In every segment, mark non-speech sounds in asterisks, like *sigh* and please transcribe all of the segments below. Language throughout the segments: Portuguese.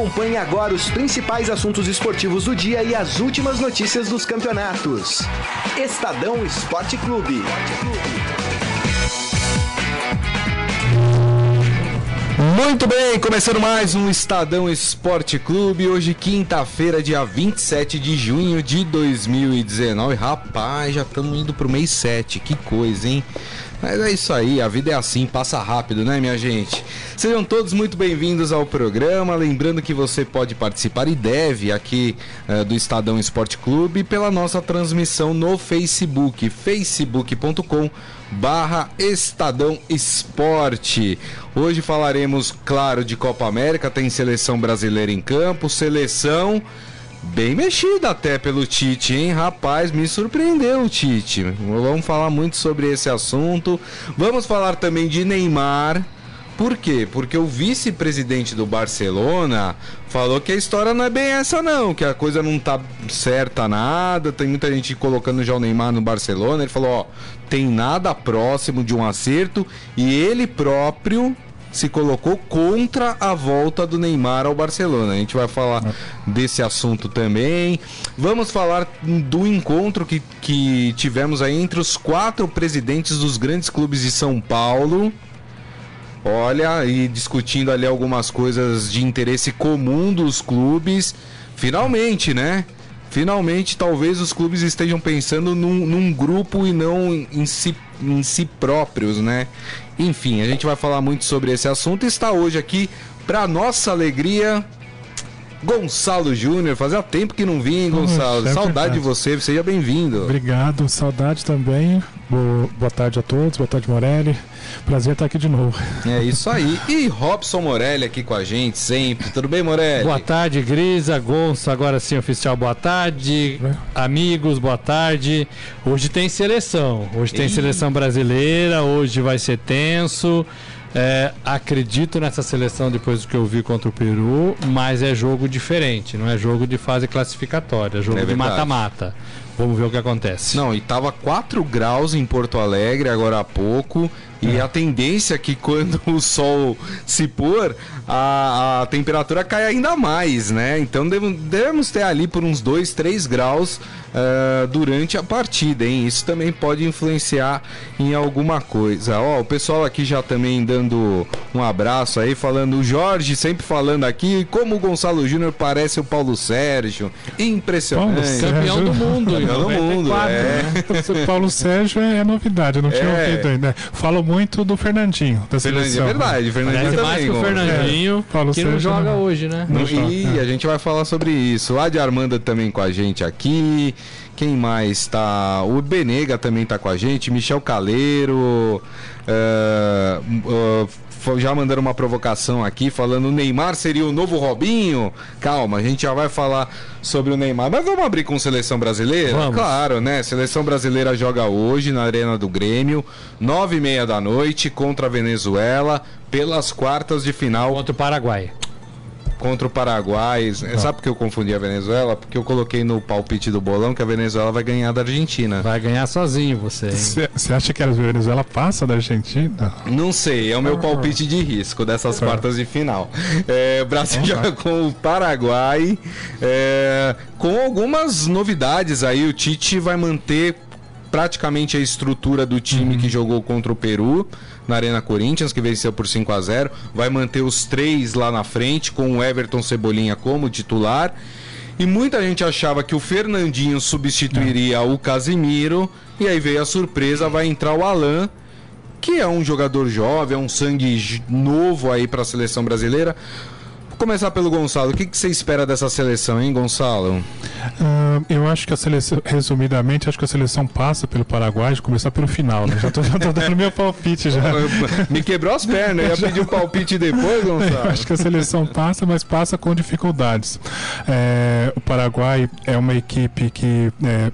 Acompanhe agora os principais assuntos esportivos do dia e as últimas notícias dos campeonatos. Estadão Esporte Clube. Muito bem, começando mais um Estadão Esporte Clube. Hoje, quinta-feira, dia 27 de junho de 2019. Rapaz, já estamos indo pro mês 7. Que coisa, hein? Mas é isso aí, a vida é assim, passa rápido, né, minha gente? Sejam todos muito bem-vindos ao programa. Lembrando que você pode participar e deve aqui uh, do Estadão Esporte Clube pela nossa transmissão no Facebook, facebook.com barra Estadão Esporte. Hoje falaremos, claro, de Copa América, tem seleção brasileira em campo, seleção bem mexida até pelo Tite, hein? Rapaz, me surpreendeu o Tite. Vamos falar muito sobre esse assunto. Vamos falar também de Neymar. Por quê? Porque o vice-presidente do Barcelona falou que a história não é bem essa não, que a coisa não tá certa nada, tem muita gente colocando já o Neymar no Barcelona, ele falou, ó, tem nada próximo de um acerto e ele próprio se colocou contra a volta do Neymar ao Barcelona. A gente vai falar desse assunto também. Vamos falar do encontro que, que tivemos aí entre os quatro presidentes dos grandes clubes de São Paulo. Olha, e discutindo ali algumas coisas de interesse comum dos clubes. Finalmente, né? Finalmente, talvez os clubes estejam pensando num, num grupo e não em si, em si próprios, né? Enfim, a gente vai falar muito sobre esse assunto. Está hoje aqui, para nossa alegria, Gonçalo Júnior. Fazia tempo que não vinha, Gonçalo? é saudade de você, seja bem-vindo. Obrigado, saudade também. Boa tarde a todos, boa tarde, Morelli. Prazer estar aqui de novo. É isso aí. E Robson Morelli aqui com a gente sempre. Tudo bem, Morelli? Boa tarde, Grisa, Gonçalo, agora sim, oficial, boa tarde. É. Amigos, boa tarde. Hoje tem seleção. Hoje tem seleção brasileira, hoje vai ser tenso. É, acredito nessa seleção depois do que eu vi contra o Peru, mas é jogo diferente, não é jogo de fase classificatória, é jogo é de mata-mata. Vamos ver o que acontece. Não, e tava 4 graus em Porto Alegre agora há pouco. E é. a tendência é que quando *laughs* o sol se pôr, a, a temperatura cai ainda mais, né? Então devemos ter ali por uns 2, 3 graus uh, durante a partida, hein? Isso também pode influenciar em alguma coisa. Ó, o pessoal aqui já também dando um abraço aí, falando, o Jorge sempre falando aqui, como o Gonçalo Júnior parece o Paulo Sérgio. Impressionante. Paulo Campeão do mundo, Campeão do mundo. É. Né? Paulo Sérgio é novidade, eu não tinha é. ouvido ainda. Falo muito do Fernandinho, da Fernandinho, seleção. É verdade, Fernandinho Parece também. mais que o Fernandinho, é. Paulo que Sérgio não joga não. hoje, né? Não e é. a gente vai falar sobre isso. A de Armanda também com a gente aqui. Quem mais tá? O Benega também tá com a gente. Michel Caleiro. Uh, uh, já mandaram uma provocação aqui falando o Neymar seria o novo Robinho. Calma, a gente já vai falar sobre o Neymar. Mas vamos abrir com seleção brasileira? Vamos. Claro, né? Seleção brasileira joga hoje na Arena do Grêmio, nove e meia da noite, contra a Venezuela, pelas quartas de final. Contra o Paraguai contra o Paraguai. Ah. Sabe por que eu confundi a Venezuela? Porque eu coloquei no palpite do bolão que a Venezuela vai ganhar da Argentina. Vai ganhar sozinho você. Você acha que a Venezuela passa da Argentina? Não sei, é o meu ah. palpite de risco dessas ah. quartas de final. É, Brasil joga com o Paraguai. É, com algumas novidades aí, o Tite vai manter praticamente a estrutura do time uhum. que jogou contra o Peru na Arena Corinthians, que venceu por 5 a 0 Vai manter os três lá na frente, com o Everton Cebolinha como titular. E muita gente achava que o Fernandinho substituiria o Casimiro. E aí veio a surpresa, vai entrar o Alan, que é um jogador jovem, é um sangue novo aí para a seleção brasileira começar pelo Gonçalo. O que, que você espera dessa seleção, hein, Gonçalo? Uh, eu acho que a seleção, resumidamente, acho que a seleção passa pelo Paraguai, de começar pelo final, né? Já estou dando meu palpite já. *laughs* Me quebrou as pernas, eu ia pedir o palpite depois, Gonçalo. Eu acho que a seleção passa, mas passa com dificuldades. É, o Paraguai é uma equipe que é,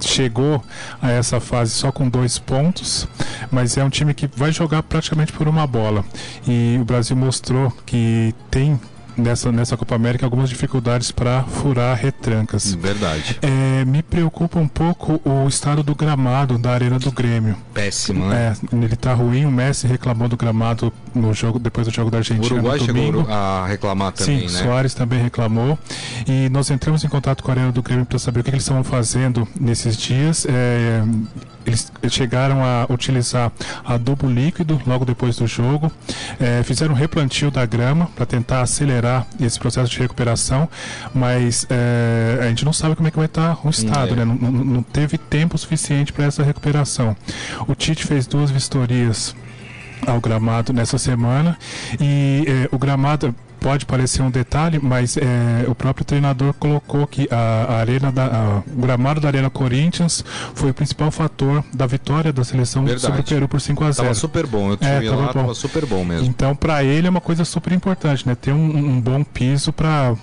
chegou a essa fase só com dois pontos, mas é um time que vai jogar praticamente por uma bola. E o Brasil mostrou que tem nessa, nessa Copa América algumas dificuldades para furar retrancas. Verdade. É, me preocupa um pouco o estado do gramado da Arena do Grêmio. Péssimo, né? É, ele tá ruim, o Messi reclamou do gramado no jogo, depois do jogo da O Argentina Uruguai no chegou a reclamar também, Sim, né? Soares também reclamou. E nós entramos em contato com a Arena do Grêmio para saber o que, que eles estavam fazendo nesses dias. É, eles chegaram a utilizar adubo líquido logo depois do jogo, é, fizeram um replantio da grama para tentar acelerar esse processo de recuperação, mas é, a gente não sabe como é que vai estar o estado, É. né? Não, não- não teve tempo suficiente para essa recuperação. O Tite fez duas vistorias ao gramado nessa semana e eh, o gramado pode parecer um detalhe, mas eh, o próprio treinador colocou que a, a arena da, a- o gramado da Arena Corinthians foi o principal fator da vitória da seleção Verdade. sobre o Peru por 5 a 0. Tava super bom. Eu tive É, tava lá, bom. tava super bom mesmo. Então, para ele é uma coisa super importante, né? Ter um, um bom piso para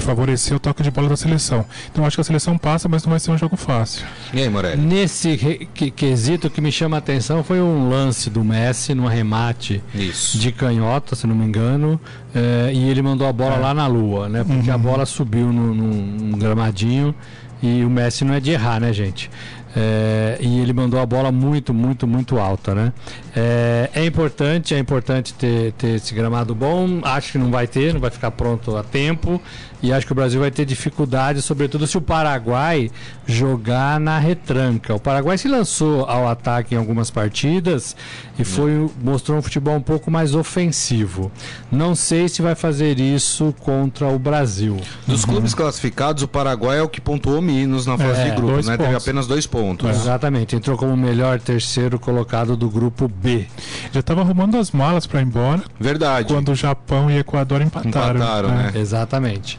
favorecer o toque de bola da seleção. Então, acho que a seleção passa, mas não vai ser um jogo fácil. E aí, Morelli? Nesse que- quesito o que me chama a atenção foi um lance do Messi no arremate Isso. de canhota, se não me engano, eh, e ele mandou a bola É. lá na lua, né? Porque a bola subiu no, num- num gramadinho e o Messi não é de errar, né, gente? Eh, e ele mandou a bola muito, muito, muito alta, né? Eh, é importante, é importante ter, ter esse gramado bom. Acho que não vai ter, não vai ficar pronto a tempo. E acho que o Brasil vai ter dificuldade, sobretudo se o Paraguai jogar na retranca. O Paraguai se lançou ao ataque em algumas partidas e foi mostrou um futebol um pouco mais ofensivo. Não sei se vai fazer isso contra o Brasil. Dos clubes classificados, o Paraguai é o que pontuou menos na fase É, de grupos, né? Teve pontos. apenas dois pontos. Exatamente, entrou como o melhor terceiro colocado do grupo B. Já estava arrumando as malas para ir embora Verdade. quando o Japão e Equador empataram. Empataram, né? Exatamente.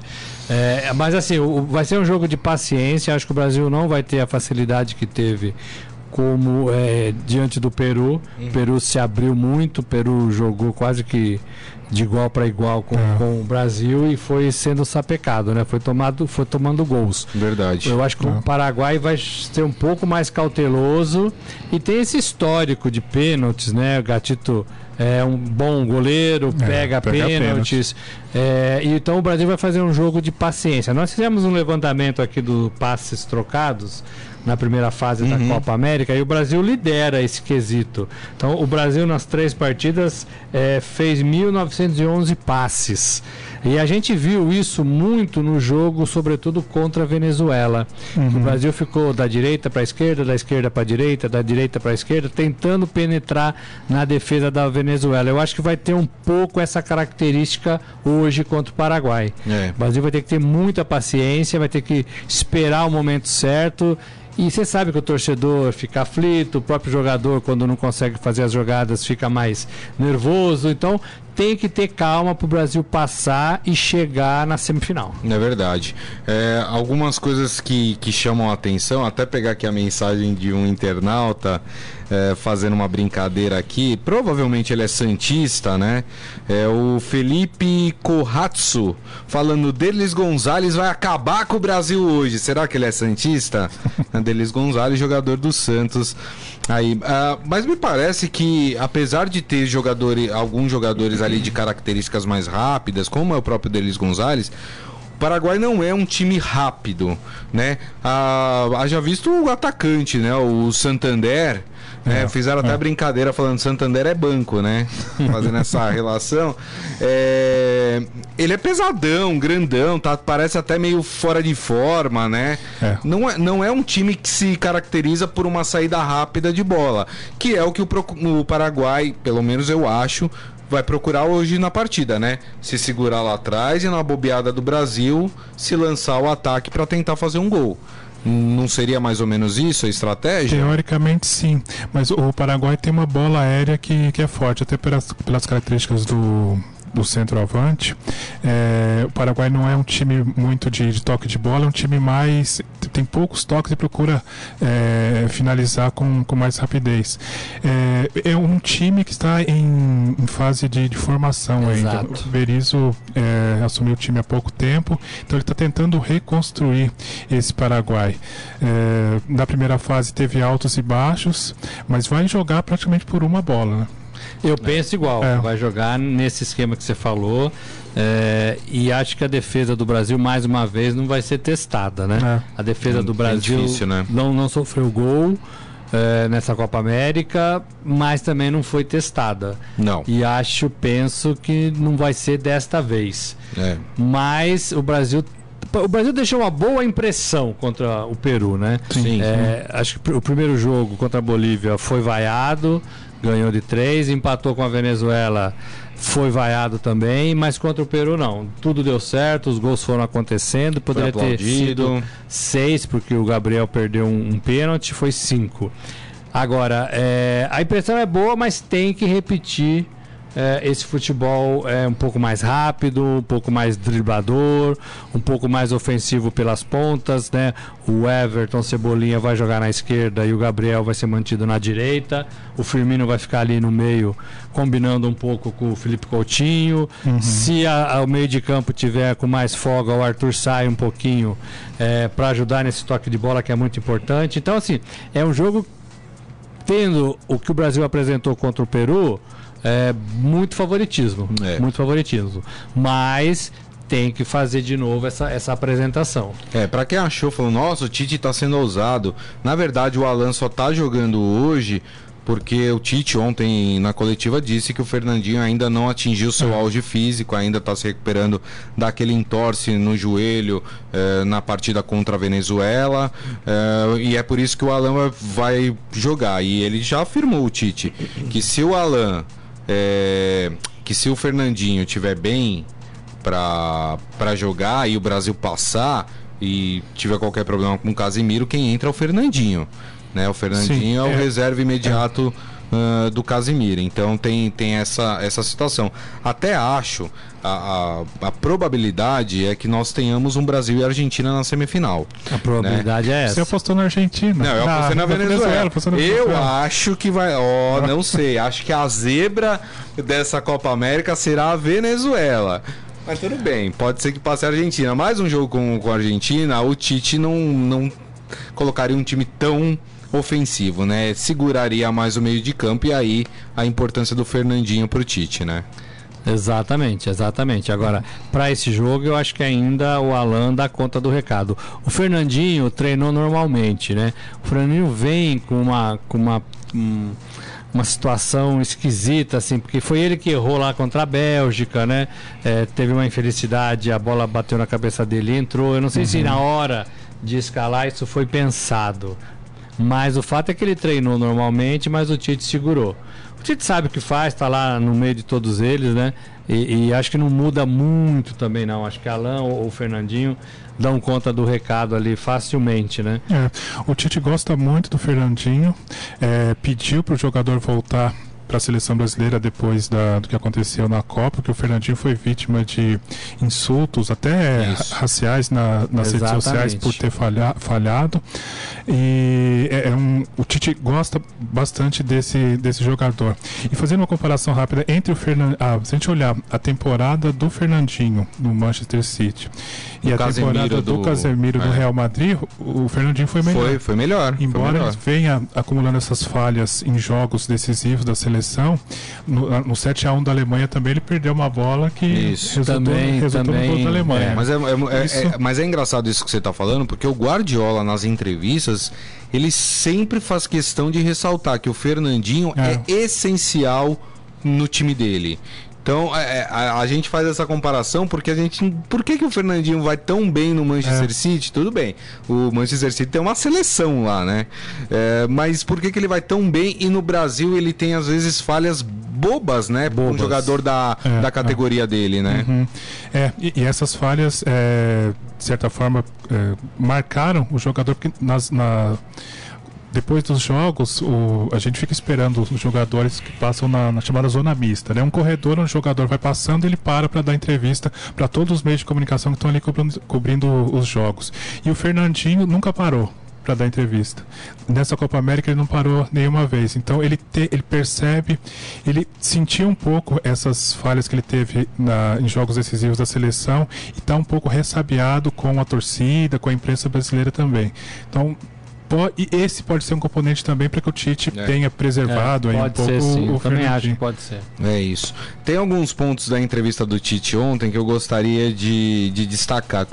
É, mas assim, o- vai ser um jogo de paciência. Acho que o Brasil não vai ter a facilidade que teve como é, diante do Peru. O Peru se abriu muito, o Peru jogou quase que de igual para igual com, É. com o Brasil e foi sendo sapecado, né? Foi tomado, foi tomando gols. Verdade. Eu acho que o Paraguai vai ser um pouco mais cauteloso e tem esse histórico de pênaltis, né? O Gatito é um bom goleiro, É, pega, pega pênaltis. É, então o Brasil vai fazer um jogo de paciência. Nós fizemos um levantamento aqui do passes trocados na primeira fase da Copa América e o Brasil lidera esse quesito. Então o Brasil nas três partidas é, fez 1911 passes. E a gente viu isso muito no jogo, sobretudo contra a Venezuela. O Brasil ficou da direita para a esquerda, da esquerda para a direita, da direita para a esquerda, tentando penetrar na defesa da Venezuela. Eu acho que vai ter um pouco essa característica hoje contra o Paraguai. É. O Brasil vai ter que ter muita paciência, vai ter que esperar o momento certo. E você sabe que o torcedor fica aflito, o próprio jogador, quando não consegue fazer as jogadas, fica mais nervoso. Então tem que ter calma para o Brasil passar e chegar na semifinal. É verdade. É, algumas coisas que, que chamam a atenção, até pegar aqui a mensagem de um internauta é, fazendo uma brincadeira aqui. Provavelmente ele é Santista, né? É o Felipe Corratso falando Delis Gonzalez vai acabar com o Brasil hoje. Será que ele é Santista? *laughs* Delis Gonzalez, jogador do Santos. Aí, ah, mas me parece que apesar de ter jogadores, alguns jogadores ali de características mais rápidas, como é o próprio Delis Gonzalez, Paraguai não é um time rápido, né? Ah, haja visto o atacante, né? O Santander. né? É, Fizeram até é. brincadeira falando Santander é banco, né? *laughs* Fazendo essa relação. É, Ele é pesadão, grandão, tá? parece até meio fora de forma, né? É. Não, é, não é um time que se caracteriza por uma saída rápida de bola, que é o que o, o Paraguai, pelo menos eu acho, vai procurar hoje na partida, né? Se segurar lá atrás e na bobeada do Brasil se lançar o ataque para tentar fazer um gol. Não seria mais ou menos isso a estratégia? Teoricamente sim, mas o Paraguai tem uma bola aérea que, que é forte, até pelas, pelas características do, do centroavante. É, o Paraguai não é um time muito de, de toque de bola, é um time mais. tem poucos toques e procura é, finalizar com, com mais rapidez. É, é um time que está em, em fase de, de formação ainda. Exato. O Berizzo é, assumiu o time há pouco tempo, então ele está tentando reconstruir esse Paraguai. É, na primeira fase teve altos e baixos, mas vai jogar praticamente por uma bola. Né? Eu penso igual, É. vai jogar nesse esquema que você falou. é, e acho que a defesa do Brasil, mais uma vez, não vai ser testada, né? A defesa É do bem Brasil difícil, né? não, não sofreu gol é, nessa Copa América, mas também não foi testada. Não. E acho, penso que não vai ser desta vez. É. Mas o Brasil. O Brasil deixou uma boa impressão contra o Peru, né? Sim. É, acho que o primeiro jogo contra a Bolívia foi vaiado, ganhou de três, empatou com a Venezuela, foi vaiado também, mas contra o Peru não. Tudo deu certo, os gols foram acontecendo, poderia ter sido seis, porque o Gabriel perdeu um, um pênalti, foi cinco. Agora, é, a impressão é boa, mas tem que repetir é, esse futebol é um pouco mais rápido, um pouco mais driblador, um pouco mais ofensivo pelas pontas, né? O Everton Cebolinha vai jogar na esquerda e o Gabriel vai ser mantido na direita. O Firmino vai ficar ali no meio, combinando um pouco com o Felipe Coutinho. Se a- o meio de campo tiver com mais folga, o Arthur sai um pouquinho para ajudar nesse toque de bola que é muito importante. Então, assim, é um jogo tendo o que o Brasil apresentou contra o Peru, é muito favoritismo. É. Muito favoritismo. Mas tem que fazer de novo essa, essa apresentação. É, pra quem achou, falou, nossa, o Tite tá sendo ousado. Na verdade, o Alan só tá jogando hoje porque o Tite ontem na coletiva disse que o Fernandinho ainda não atingiu seu auge físico, ainda tá se recuperando daquele entorse no joelho eh, na partida contra a Venezuela. eh, e é por isso que o Alan vai- vai jogar. E ele já afirmou, o Tite, que se o Alan. Eh, que se o Fernandinho tiver bem pra jogar e o Brasil passar e tiver qualquer problema com o Casimiro, quem entra é o Fernandinho. Né? O Fernandinho Sim, é o é. reserva imediato ah, do Casimiro. Então tem, tem essa, essa situação. Até acho, a, a, a probabilidade é que nós tenhamos um Brasil e Argentina na semifinal. A probabilidade é Você essa. apostou na Argentina. Não, eu apostei na, Venezuela. apostou na Eu Venezuela. acho que vai. Ó, não sei. Acho que a zebra dessa Copa América será a Venezuela. Mas tudo bem, pode ser que passe a Argentina. Mais um jogo com, com a Argentina, o Tite não, não colocaria um time tão ofensivo, né? Seguraria mais o meio de campo e aí a importância do Fernandinho pro Tite, né? Exatamente, exatamente. Agora, para esse jogo, eu acho que ainda o Alan dá conta do recado. O Fernandinho treinou normalmente, né? O Fernandinho vem com uma, com uma, hum, uma situação esquisita, assim, porque foi ele que errou lá contra a Bélgica, né? É, teve uma infelicidade, a bola bateu na cabeça dele e entrou. Eu não sei se na hora de escalar isso foi pensado. Mas o fato é que ele treinou normalmente, mas o Tite segurou. O Tite sabe o que faz, está lá no meio de todos eles, né? E, e acho que não muda muito também, não. Acho que Alan ou o Fernandinho dão conta do recado ali facilmente, né? É, o Tite gosta muito do Fernandinho, é, pediu para o jogador voltar para a seleção brasileira depois da- do que aconteceu na Copa, que o Fernandinho foi vítima de insultos, até Isso. ra- raciais na- nas redes Exatamente. sociais por ter falha- falhado. E é, é um, o Tite gosta bastante desse, desse jogador. E fazendo uma comparação rápida entre o Fernandinho. Ah, se a gente olhar a temporada do Fernandinho no Manchester City e Do a Casemiro temporada do, do- Casemiro no é. Real Madrid, o Fernandinho foi melhor. Foi, foi melhor. foi Embora melhor. ele venha acumulando essas falhas em jogos decisivos da seleção, no, no 7x1 da Alemanha também ele perdeu uma bola que Isso. resultou, Também- resultou no também, gol da Alemanha. é. Mas é, é- é- Isso- é- mas é engraçado isso que você está falando, porque o Guardiola, nas entrevistas, ele sempre faz questão de ressaltar que o Fernandinho é, É. essencial no time dele. Então é, é, a, a gente faz essa comparação porque a gente. Por que, que o Fernandinho vai tão bem no Manchester É. City? Tudo bem. O Manchester City tem uma seleção lá, né? É, mas por que, que ele vai tão bem e no Brasil ele tem às vezes falhas bobas, né? Para um Bobas. jogador da, É, da é. categoria dele, né? Uhum. É, e, e essas falhas, é, de certa forma, é, marcaram o jogador, porque nas, na, depois dos jogos, o- a gente fica esperando os jogadores que passam na, na chamada zona mista. Né? Um corredor onde o jogador vai passando, ele para para dar entrevista para todos os meios de comunicação que estão ali cobrindo, cobrindo os jogos. E o Fernandinho nunca parou para dar entrevista. Nessa Copa América ele não parou nenhuma vez. Então ele, te- ele percebe, ele sentiu um pouco essas falhas que ele teve na- em jogos decisivos da seleção e está um pouco ressabiado com a torcida, com a imprensa brasileira também. Então e esse pode ser um componente também para que o Tite é. tenha preservado é, aí um pouco ser, sim. o Eu também acho que pode ser. É isso. Tem alguns pontos da entrevista do Tite ontem que eu gostaria de, de destacar.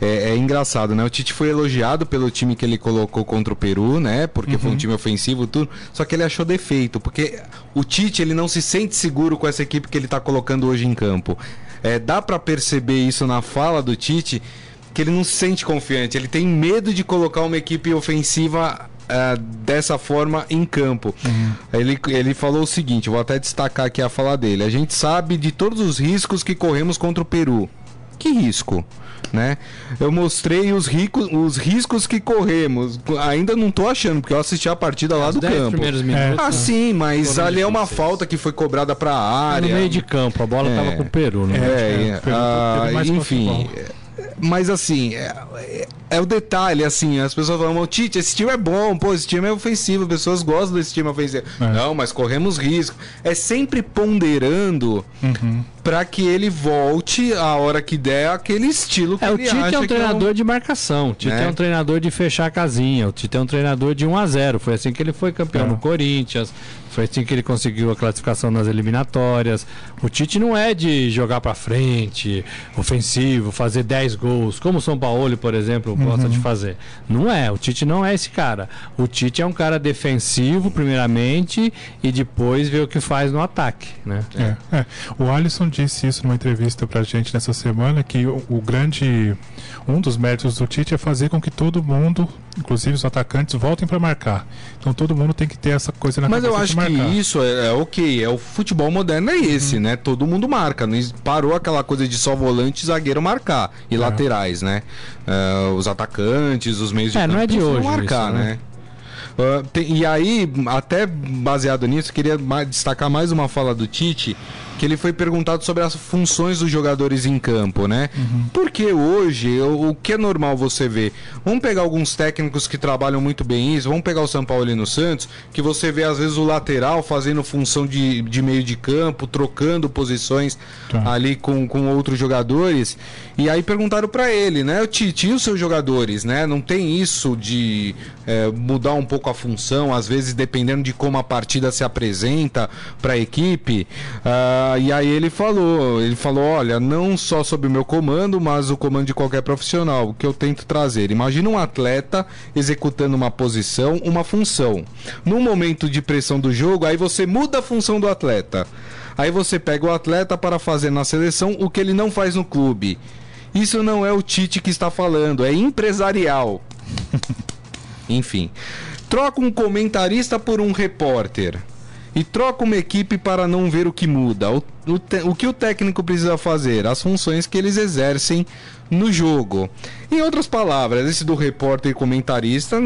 É, é, engraçado, né? O Tite foi elogiado pelo time que ele colocou contra o Peru, né? Porque uhum. foi um uhum. time ofensivo, tudo. Só que ele achou defeito, porque o Tite ele não se sente seguro com essa equipe que ele está colocando hoje em campo. É, dá para perceber isso na fala do Tite que ele não se sente confiante, ele tem medo de colocar uma equipe ofensiva uh, dessa forma em campo. Uhum. Ele, ele falou o seguinte: vou até destacar aqui a fala dele. A gente sabe de todos os riscos que corremos contra o Peru. Que risco? Né? Eu mostrei os, ricos, os riscos que corremos. Ainda não tô achando, porque eu assisti a partida lá do campo. Primeiros minutos, ah, né? sim, mas ali é uma falta que foi cobrada para a área. No meio de campo, a bola é, tava com o Peru, né? É, é, ah, enfim mas assim, é, é, é, o detalhe, assim, as pessoas falam, Tite, esse time é bom, pô, esse time é ofensivo, as pessoas gostam desse time ofensivo. É. Não, mas corremos risco. É sempre ponderando uhum. para que ele volte a hora que der aquele estilo que é, ele o Tite é um treinador é um... de marcação, o Tite é. é. um treinador de fechar a casinha, o Tite é um treinador de 1 a 0 Foi assim que ele foi campeão é. no Corinthians, foi assim que ele conseguiu a classificação nas eliminatórias. O Tite não é de jogar para frente, ofensivo, fazer 10 gols, como o São Paulo, por exemplo, uhum. gosta de fazer. Não é, o Tite não é esse cara. O Tite é um cara defensivo, primeiramente, e depois vê o que faz no ataque, né? É, é. O Alisson disse isso numa entrevista pra gente nessa semana, que o, o grande um dos méritos do Tite é fazer com que todo mundo, inclusive os atacantes, voltem para marcar. Então todo mundo tem que ter essa coisa na Mas eu acho que isso é, é ok, é o futebol moderno é esse, uhum. né? Todo mundo marca, não parou aquela coisa de só volante e zagueiro marcar e é. laterais, né? Uh, os atacantes, os meios de é, campo, não é de hoje marcar, isso, né? né? Uh, tem, e aí, até baseado nisso, queria destacar mais uma fala do Tite que ele foi perguntado sobre as funções dos jogadores em campo, né? Uhum. Porque hoje, o, o, que é normal você ver? Vamos pegar alguns técnicos que trabalham muito bem isso, vamos pegar o São Paulo e no Santos, que você vê às vezes o lateral fazendo função de, de meio de campo, trocando posições tá. ali com, com outros jogadores. E aí perguntaram para ele, né? O Tite, e os seus jogadores, né? Não tem isso de é, mudar um pouco a função, às vezes dependendo de como a partida se apresenta para a equipe. Uh, e aí ele falou, ele falou, olha, não só sobre o meu comando, mas o comando de qualquer profissional, que eu tento trazer. Imagina um atleta executando uma posição, uma função. No momento de pressão do jogo, aí você muda a função do atleta. Aí você pega o atleta para fazer na seleção o que ele não faz no clube. Isso não é o Tite que está falando, é empresarial. *laughs* Enfim. Troca um comentarista por um repórter e troca uma equipe para não ver o que muda. O, o, te, o que o técnico precisa fazer? As funções que eles exercem no jogo. Em outras palavras, esse do repórter e comentarista,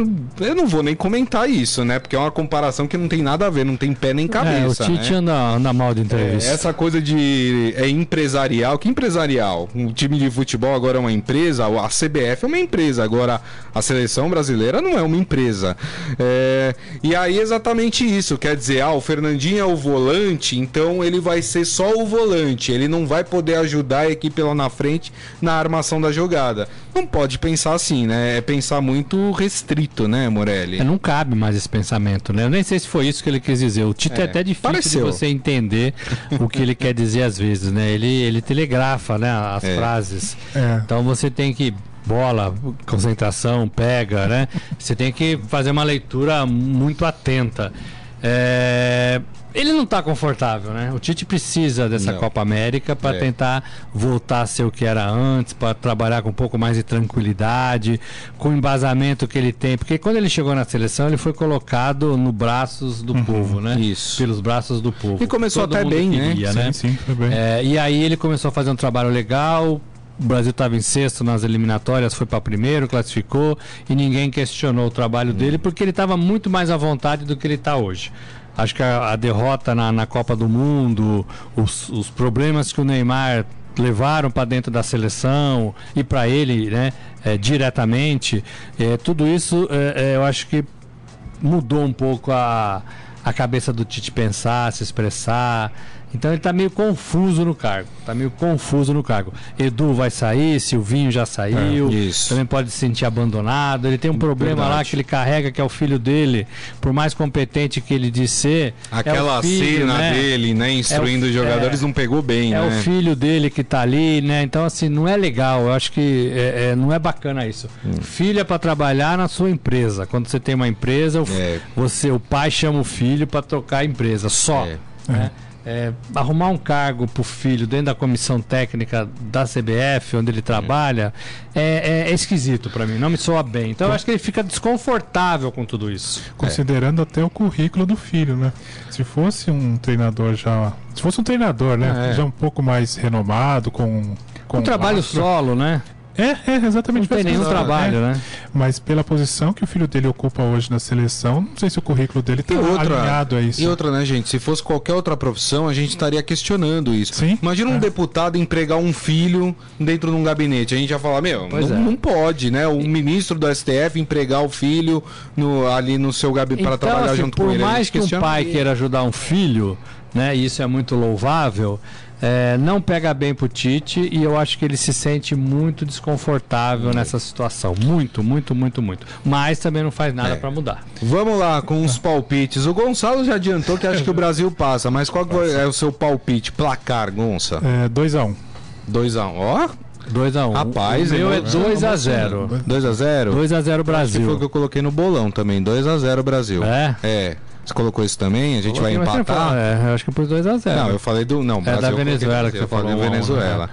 eu não vou nem comentar isso, né? Porque é uma comparação que não tem nada a ver, não tem pé nem cabeça. É, o Tite né? anda, anda mal de entrevista. É, essa coisa de é empresarial, que empresarial? O time de futebol agora é uma empresa, a CBF é uma empresa, agora a seleção brasileira não é uma empresa. É, e aí exatamente isso, quer dizer, ah, o Fernandinho é o volante, então ele vai ser só o volante, ele não vai poder ajudar a equipe lá na frente na armação da jogada. Não pode pensar assim, né? É pensar muito restrito, né, Morelli? É, não cabe mais esse pensamento, né? Eu nem sei se foi isso que ele quis dizer. O Tito é, é até difícil pareceu. de você entender o que ele quer dizer às vezes, né? Ele, ele telegrafa, né, as é. frases. É. Então você tem que bola, concentração, pega, né? Você tem que fazer uma leitura muito atenta. É, ele não está confortável, né? O Tite precisa dessa não. Copa América para é. tentar voltar a ser o que era antes, para trabalhar com um pouco mais de tranquilidade, com o embasamento que ele tem. Porque quando ele chegou na seleção, ele foi colocado no braços do uhum. povo, né? Isso. Pelos braços do povo. E começou Todo até bem, queria, né? né? Sim, sim, foi bem. É, e aí ele começou a fazer um trabalho legal, o Brasil estava em sexto nas eliminatórias, foi para primeiro, classificou e ninguém questionou o trabalho dele porque ele estava muito mais à vontade do que ele está hoje. Acho que a, a derrota na, na, Copa do Mundo, os, os problemas que o Neymar levaram para dentro da seleção e para ele, né, é, diretamente, é, tudo isso é, é, eu acho que mudou um pouco a, a cabeça do Tite pensar, se expressar. Então ele tá meio confuso no cargo. Tá meio confuso no cargo. Edu vai sair, Silvinho já saiu. É, isso. Também pode se sentir abandonado. Ele tem um problema lá Verdade. que ele carrega, que é o filho dele. Por mais competente que ele diz ser. Aquela é filho, cena né? dele, né, instruindo É o- os jogadores, é- não pegou bem, É né? o filho dele que tá ali, né? Então, assim, não é legal. Eu acho que é, é, não é bacana isso. Hum. Filho é pra trabalhar na sua empresa. Quando você tem uma empresa, É. você, o pai chama o filho pra tocar a empresa. Só. É. né? É, arrumar um cargo pro filho dentro da comissão técnica da CBF, onde ele trabalha, é, é- é esquisito pra mim. Não me soa bem. Então, eu acho que ele fica desconfortável com tudo isso. Considerando até o currículo do filho, né? Se fosse um treinador já. Se fosse um treinador, né? É. Já um pouco mais renomado, com. com Um trabalho lastro. solo, né? É, é, exatamente. Não tem nenhum trabalho, é. né? Mas pela posição que o filho dele ocupa hoje na seleção, não sei se o currículo dele está outra, alinhado a isso. e outra, né, gente? Se fosse qualquer outra profissão, a gente estaria questionando isso. Sim, Imagina um é. deputado empregar um filho dentro de um gabinete. A gente ia falar, meu, não, é. não pode, né? O ministro do STF empregar o filho no- ali no seu gabinete para Então, trabalhar assim, junto por com ele. A mais que um pai queira ajudar um filho, né, e isso é muito louvável, é, não pega bem pro Tite e eu acho que ele se sente muito desconfortável nessa situação. Muito, muito, muito, muito. Mas também não faz nada É. pra mudar. Vamos lá com os palpites. O Gonçalo já adiantou que acha que o Brasil passa, mas qual é o seu palpite? Placar, Gonça? É 2x1. 2x1. Ó, 2x1. Rapaz, o meu é emo- 2x0. 2x0? 2x0 Foi o que Brasil. eu coloquei no bolão também. 2x0 Brasil. É? É. Você colocou isso também? A gente vai empatar? fala- É, eu acho que pus 2x0. Não, eu falei do. Não, Brasil, da eu coloquei Venezuela que você eu falei falou, né? Venezuela.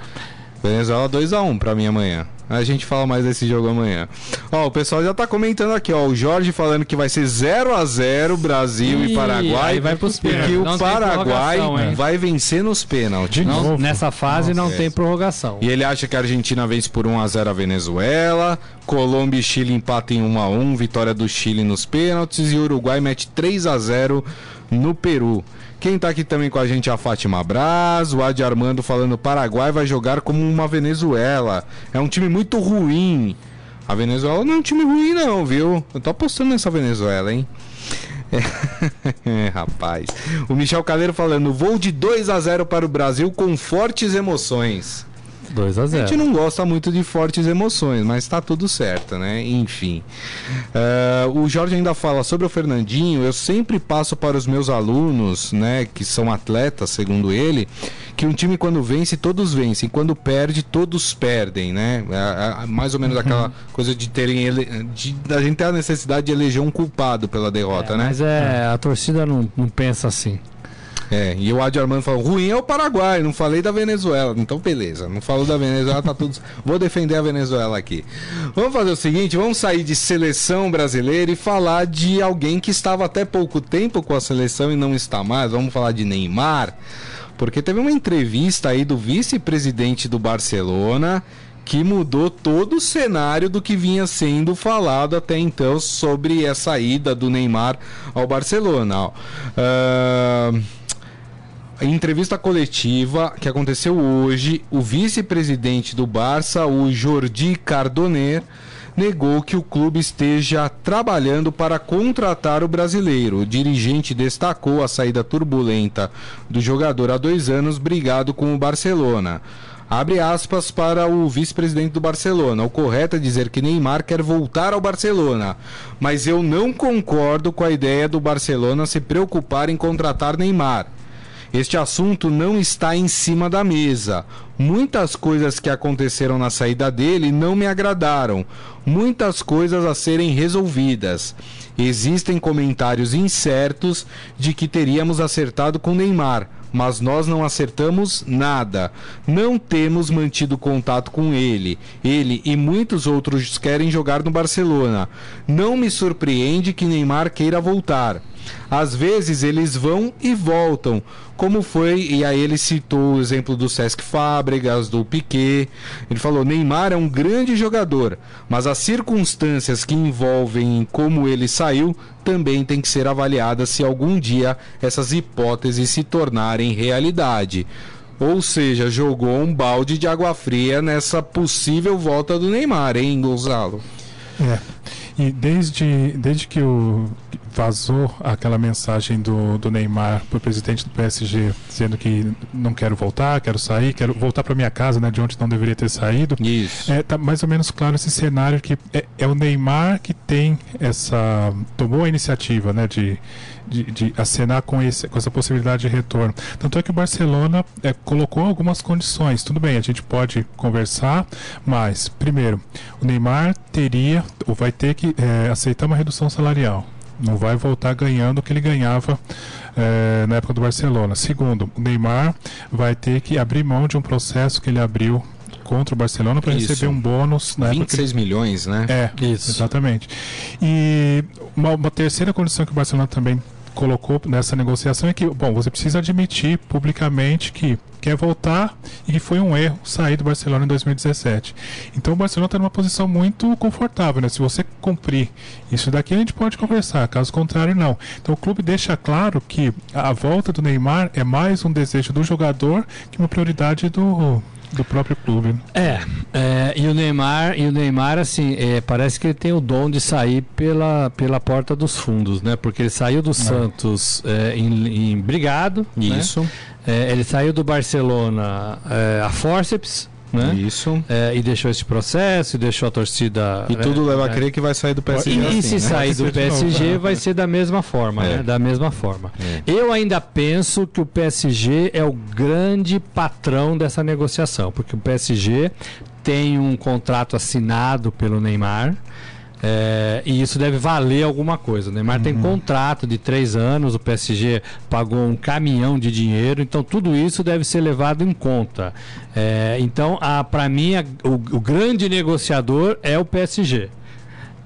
Venezuela 2x1 pra mim amanhã. A gente fala mais desse jogo amanhã. Ó, o pessoal já tá comentando aqui, ó. O Jorge falando que vai ser 0x0 Brasil Ih, e Paraguai. vai pros Porque o Não tem Paraguai vai vencer nos pênaltis. Não, nessa fase não Nossa, tem é. prorrogação. E ele acha que a Argentina vence por 1x0 a Venezuela, Colômbia e Chile empatam em 1x1, vitória do Chile nos pênaltis e o Uruguai mete 3x0 no Peru. Quem tá aqui também com a gente é a Fátima Braz, o Adi Armando falando Paraguai vai jogar como uma Venezuela. É um time muito ruim. A Venezuela não é um time ruim não, viu? Eu tô apostando nessa Venezuela, hein? *laughs* É, rapaz. O Michel Caleiro falando, vou de 2 a 0 para o Brasil com fortes emoções. 2x0. A gente não gosta muito de fortes emoções, mas tá tudo certo, né? Enfim. Eh, o Jorge ainda fala sobre o Fernandinho. Eu sempre passo para os meus alunos, né, que são atletas, segundo ele, que um time quando vence, todos vencem. Quando perde, todos perdem, né? É, é mais ou menos aquela coisa de terem. Ele... De, a gente ter a necessidade de eleger um culpado pela derrota, É, né? Mas é, a torcida não, não pensa assim. É, e o Adi Armando falou, ruim é o Paraguai, não falei da Venezuela. Então, beleza, não falou da Venezuela, tá tudo... Vou defender a Venezuela aqui. Vamos fazer o seguinte, vamos sair de seleção brasileira e falar de alguém que estava até pouco tempo com a seleção e não está mais. Vamos falar de Neymar, porque teve uma entrevista aí do vice-presidente do Barcelona que mudou todo o cenário do que vinha sendo falado até então sobre essa ida do Neymar ao Barcelona. Ó. Em entrevista coletiva que aconteceu hoje, o vice-presidente do Barça, o Jordi Cardoner, negou que o clube esteja trabalhando para contratar o brasileiro. O dirigente destacou a saída turbulenta do jogador há dois anos, brigado com o Barcelona. Abre aspas para o vice-presidente do Barcelona. O correto é dizer que Neymar quer voltar ao Barcelona, mas eu não concordo com a ideia do Barcelona se preocupar em contratar Neymar. Este assunto não está em cima da mesa. Muitas coisas que aconteceram na saída dele não me agradaram. Muitas coisas a serem resolvidas. Existem comentários incertos de que teríamos acertado com Neymar, mas nós não acertamos nada. Não temos mantido contato com ele. Ele e muitos outros querem jogar no Barcelona. Não me surpreende que Neymar queira voltar. Às vezes eles vão e voltam, como foi, e aí ele citou o exemplo do Sesc Fábregas, do Piquet. Ele falou: Neymar é um grande jogador, mas as circunstâncias que envolvem como ele saiu também tem que ser avaliadas se algum dia essas hipóteses se tornarem realidade. Ou seja, jogou um balde de água fria nessa possível volta do Neymar, hein, Gonzalo? É. E desde, desde que o vazou aquela mensagem do, do Neymar para o presidente do PSG, dizendo que não quero voltar, quero sair, quero voltar para minha casa, né, de onde não deveria ter saído. Isso. É, tá mais ou menos claro esse cenário que é, é o Neymar que tem essa tomou a iniciativa, né, de de, de acenar com, esse, com essa possibilidade de retorno. Tanto é que o Barcelona é, colocou algumas condições. Tudo bem, a gente pode conversar, mas, primeiro, o Neymar teria ou vai ter que é, aceitar uma redução salarial. Não vai voltar ganhando o que ele ganhava é, na época do Barcelona. Segundo, o Neymar vai ter que abrir mão de um processo que ele abriu contra o Barcelona para receber um bônus na 26 época milhões, né? É, isso. Exatamente. E uma, uma, terceira condição que o Barcelona também colocou nessa negociação é que, bom, você precisa admitir publicamente que quer voltar e que foi um erro sair do Barcelona em 2017. Então o Barcelona está numa posição muito confortável, né? Se você cumprir isso daqui, a gente pode conversar, caso contrário, não. Então o clube deixa claro que a volta do Neymar é mais um desejo do jogador que uma prioridade do, do próprio clube. Né? É, é, e o Neymar, e o Neymar assim, é, parece que ele tem o dom de sair pela, pela porta dos fundos, né? Porque ele saiu do é. Santos é, em, em brigado, né? isso. Né? Ele saiu do Barcelona é, a forceps, né? Isso. É, e deixou esse processo, e deixou a torcida. E tudo leva a crer que vai sair do PSG. E, assim, e se né? sair do PSG, vai ser da mesma forma, é. né? Da mesma forma. É. Eu ainda penso que o PSG é o grande patrão dessa negociação, porque o PSG tem um contrato assinado pelo Neymar. É, e isso deve valer alguma coisa. O Neymar uhum. tem contrato de três anos, o PSG pagou um caminhão de dinheiro, então tudo isso deve ser levado em conta. É, então, para mim, a, o, o, grande negociador é o PSG.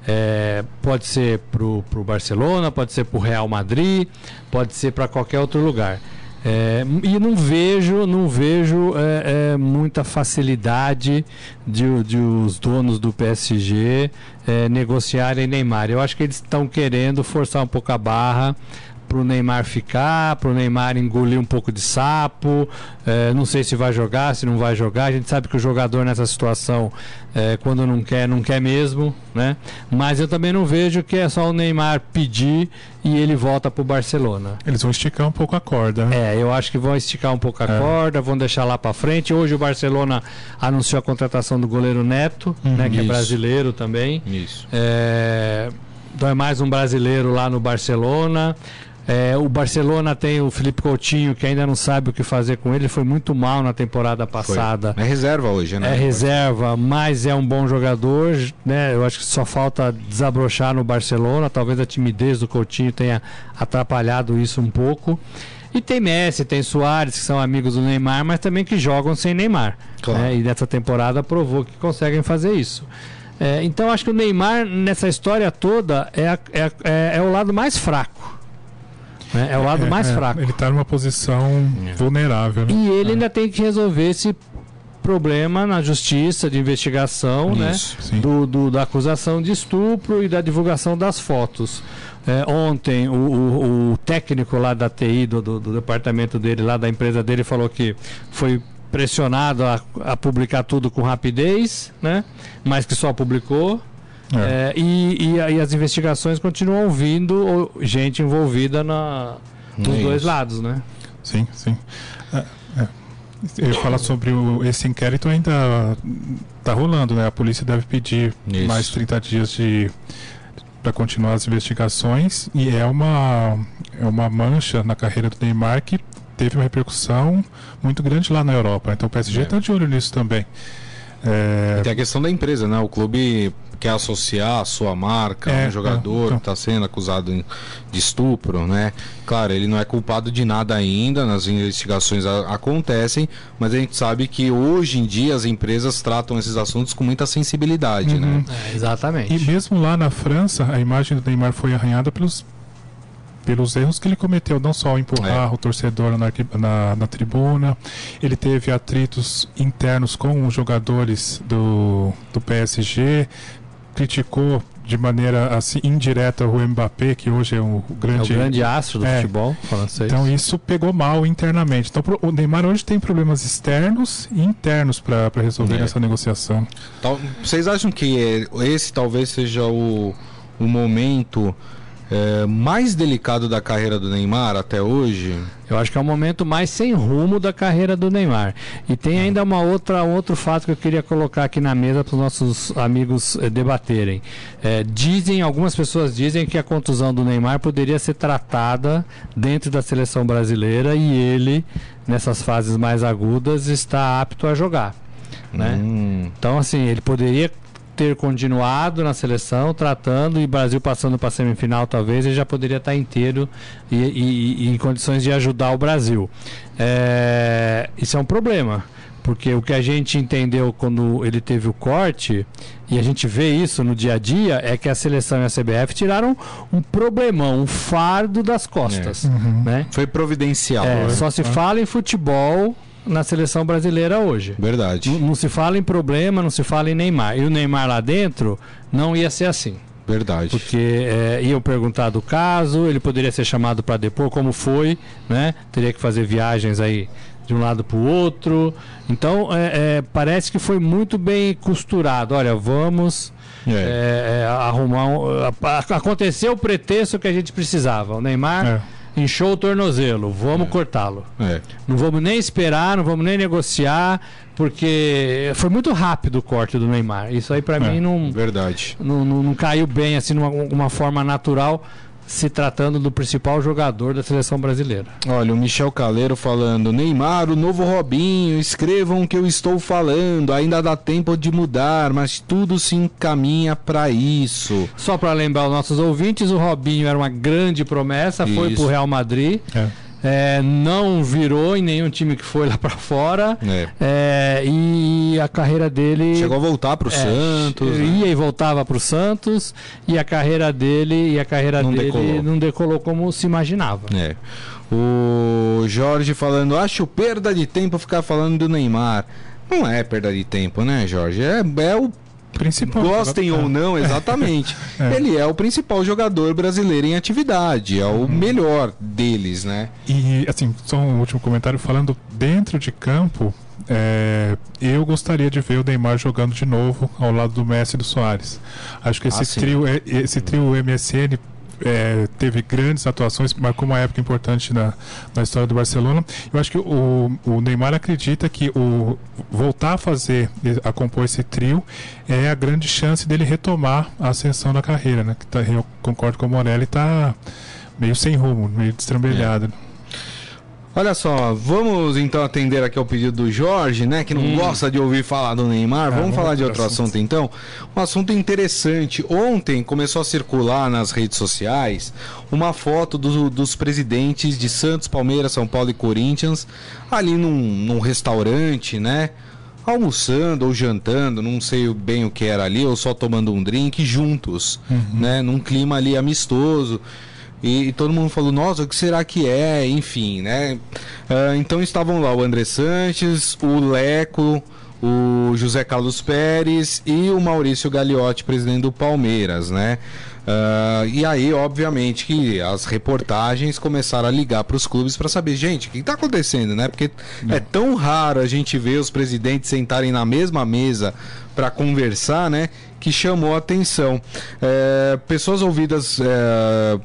É, pode ser para o Barcelona, pode ser para o Real Madrid, pode ser para qualquer outro lugar. É, e não vejo, não vejo é, é, muita facilidade de, de, os donos do PSG é, negociarem Neymar. Eu acho que eles estão querendo forçar um pouco a barra para o Neymar ficar, para o Neymar engolir um pouco de sapo. É, não sei se vai jogar, se não vai jogar. A gente sabe que o jogador nessa situação, é, quando não quer, não quer mesmo, né? Mas eu também não vejo que é só o Neymar pedir e ele volta para o Barcelona. Eles vão esticar um pouco a corda. Né? É, eu acho que vão esticar um pouco a é. corda, vão deixar lá para frente. Hoje o Barcelona anunciou a contratação do goleiro Neto, uhum, né? Que é isso. é brasileiro também. Isso. É, então é mais um brasileiro lá no Barcelona. É, o Barcelona tem o Felipe Coutinho, que ainda não sabe o que fazer com ele. Foi muito mal na temporada passada. Foi. É reserva hoje, né? É reserva, mas é um bom jogador. Né? Eu acho que só falta desabrochar no Barcelona. Talvez a timidez do Coutinho tenha atrapalhado isso um pouco. E tem Messi, tem Soares, que são amigos do Neymar, mas também que jogam sem Neymar. Claro. Né? E nessa temporada provou que conseguem fazer isso. É, então acho que o Neymar, nessa história toda, é, é, é, é o lado mais fraco. Né? É o lado é, mais é, fraco. Ele está numa posição é. vulnerável. Né? E ele ainda tem que resolver esse problema na justiça de investigação né? do, do, da acusação de estupro e da divulgação das fotos. É, ontem o, o, o, técnico lá da TI, do, do, do, departamento dele, lá da empresa dele, falou que foi pressionado a, a publicar tudo com rapidez, né? mas que só publicou. É. É, e, e, e, as investigações continuam vindo gente envolvida na, nos é dois lados, né? Sim, sim. É, é. Eu falar sobre o, esse inquérito ainda está rolando, né? A polícia deve pedir Isso. mais 30 dias de para continuar as investigações e é uma é uma mancha na carreira do Neymar que teve uma repercussão muito grande lá na Europa. Então o PSG está é. de olho nisso também. É... Tem a questão da empresa, né? O clube quer associar a sua marca é, a um jogador é, que está sendo acusado de estupro, né? Claro, ele não é culpado de nada ainda, nas investigações a, acontecem, mas a gente sabe que hoje em dia as empresas tratam esses assuntos com muita sensibilidade, né? uhum. né? É, exatamente. E mesmo lá na França, a imagem do Neymar foi arranhada pelos pelos erros que ele cometeu, não só empurrar é. o torcedor na, na, na, tribuna, ele teve atritos internos com os jogadores do, do PSG, criticou de maneira assim indireta o Mbappé, que hoje é o grande, é o grande astro do é, futebol francês. Então isso pegou mal internamente. Então o Neymar hoje tem problemas externos e internos para resolver é. essa negociação. Vocês acham que esse talvez seja o, o momento é, mais delicado da carreira do Neymar até hoje? Eu acho que é o momento mais sem rumo da carreira do Neymar. E tem ainda uma outra, outro fato que eu queria colocar aqui na mesa para os nossos amigos eh, debaterem. É, dizem, algumas pessoas dizem que a contusão do Neymar poderia ser tratada dentro da seleção brasileira e ele, nessas fases mais agudas, está apto a jogar. Né? Hum. Então, assim, ele poderia ter continuado na seleção, tratando e Brasil passando para a semifinal, talvez, ele já poderia estar inteiro e, e- e em condições de ajudar o Brasil. É, isso é um problema. Porque o que a gente entendeu quando ele teve o corte, e a gente vê isso no dia a dia, é que a seleção e a CBF tiraram um problemão, um fardo das costas. Né? Foi providencial. É, né? só se fala em futebol na seleção brasileira hoje. Verdade. Não, não se fala em problema, não se fala em Neymar. E o Neymar lá dentro não ia ser assim. Verdade. Porque é, iam perguntar do caso, ele poderia ser chamado para depor, como foi, né? Teria que fazer viagens aí de um lado para o outro. Então, é, é, parece que foi muito bem costurado. Olha, vamos É. arrumar. Um, aconteceu o pretexto que a gente precisava. O Neymar É. inchou o tornozelo, vamos cortá-lo. É. Não vamos nem esperar, não vamos nem negociar, porque foi muito rápido o corte do Neymar. Isso aí pra É, mim não, Verdade. não, não, não caiu bem, assim, numa uma forma natural, se tratando do principal jogador da seleção brasileira. Olha, o Michel Caleiro falando: Neymar, o novo Robinho, escrevam o que eu estou falando. Ainda dá tempo de mudar, mas tudo se encaminha para isso. Só para lembrar os nossos ouvintes, o Robinho era uma grande promessa, foi Isso. pro Real Madrid. É. É, não virou em nenhum time que foi lá pra fora. É. É, e a carreira dele. Chegou a voltar pro É, Santos. né? Ia e voltava para o Santos e a carreira dele e a carreira Não dele decolou. não decolou como se imaginava. É. O Jorge falando, acho perda de tempo ficar falando do Neymar. Não é perda de tempo, né, Jorge? É, é o. Principal. Gostem É. ou não, exatamente. *laughs* É. Ele é o principal jogador brasileiro em atividade. É o melhor deles, né? E, assim, só um último comentário falando dentro de campo. é, eu gostaria de ver o Neymar jogando de novo ao lado do Messi e do Soares. Acho que esse Ah, trio, é- esse trio MSN é, teve grandes atuações, marcou uma época importante na, na história do Barcelona. Eu acho que o, o Neymar acredita que o voltar a fazer, a compor esse trio, é a grande chance dele retomar a ascensão da carreira, né? Que tá, eu concordo com o Morelli, está meio sem rumo, meio destrambelhado. Olha só, vamos então atender aqui ao pedido do Jorge, né? Que não gosta de ouvir falar do Neymar. vamos vamos falar de outro outro assunto então. Um assunto interessante. Ontem começou a circular nas redes sociais uma foto do- dos presidentes de Santos, Palmeiras, São Paulo e Corinthians ali num, num restaurante, né? Almoçando ou jantando, não sei bem o que era ali, ou só tomando um drink juntos, né? Num clima ali amistoso. E, e todo mundo falou, nossa, o que será que é? Enfim, né? Ah, então estavam lá o André Sanches, o Leco, o José Carlos Pérez e o Maurício Gagliotti, presidente do Palmeiras, né? Ah, e aí, obviamente, que as reportagens começaram a ligar para os clubes para saber, gente, o que está acontecendo, né? Porque é tão raro a gente ver os presidentes sentarem na mesma mesa para conversar, né? Que chamou a atenção. É, pessoas ouvidas é,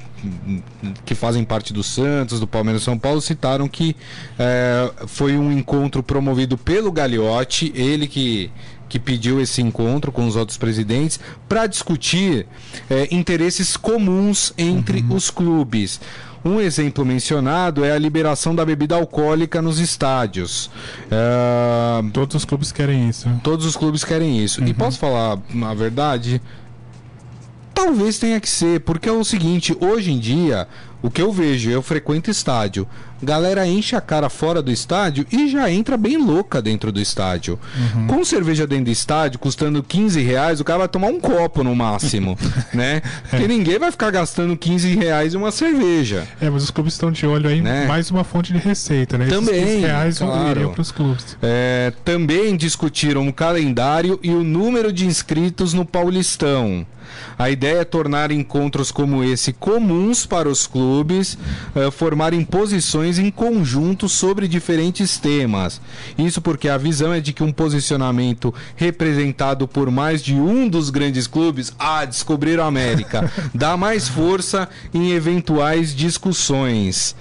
que fazem parte do Santos, do Palmeiras São Paulo, citaram que é, foi um encontro promovido pelo Gagliotti, ele que que pediu esse encontro com os outros presidentes para discutir é, interesses comuns entre os clubes. Um exemplo mencionado é a liberação da bebida alcoólica nos estádios. É, Todos os clubes querem isso. Todos os clubes querem isso. E posso falar a verdade? Talvez tenha que ser, porque é o seguinte, hoje em dia, o que eu vejo, eu frequento estádio, galera enche a cara fora do estádio e já entra bem louca dentro do estádio. Com cerveja dentro do estádio, custando 15 reais, o cara vai tomar um copo no máximo, *laughs* né? Porque ninguém vai ficar gastando 15 reais em uma cerveja. É, mas os clubes estão de olho aí, Né? mais uma fonte de receita, né? Esses Também, 15 reais claro. para os clubes. É, também discutiram o calendário e o número de inscritos no Paulistão. A ideia é tornar encontros como esse comuns para os clubes, eh, formarem posições reflexões em conjunto sobre diferentes temas. Isso porque a visão é de que um posicionamento representado por mais de um dos grandes clubes, ah, descobriram a América, *laughs* dá mais força em eventuais discussões.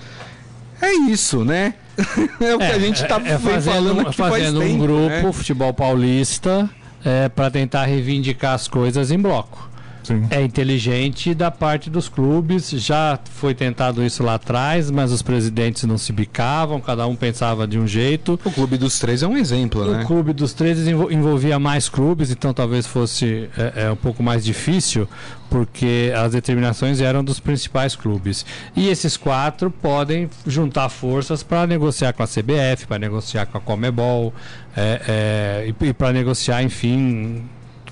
É isso, né? *laughs* é o que é, a gente está é, é fazendo, fazendo um tempo, grupo, né? futebol paulista, é, para tentar reivindicar as coisas em bloco. Sim. é inteligente da parte dos clubes. Já foi tentado isso lá atrás, mas os presidentes não se bicavam, cada um pensava de um jeito. O Clube dos Três é um exemplo, o né? O Clube dos Três envolvia mais clubes, então talvez fosse é, é, um pouco mais difícil, porque as determinações eram dos principais clubes. E esses quatro podem juntar forças para negociar com a CBF, para negociar com a Comebol é, é, e, e para negociar, enfim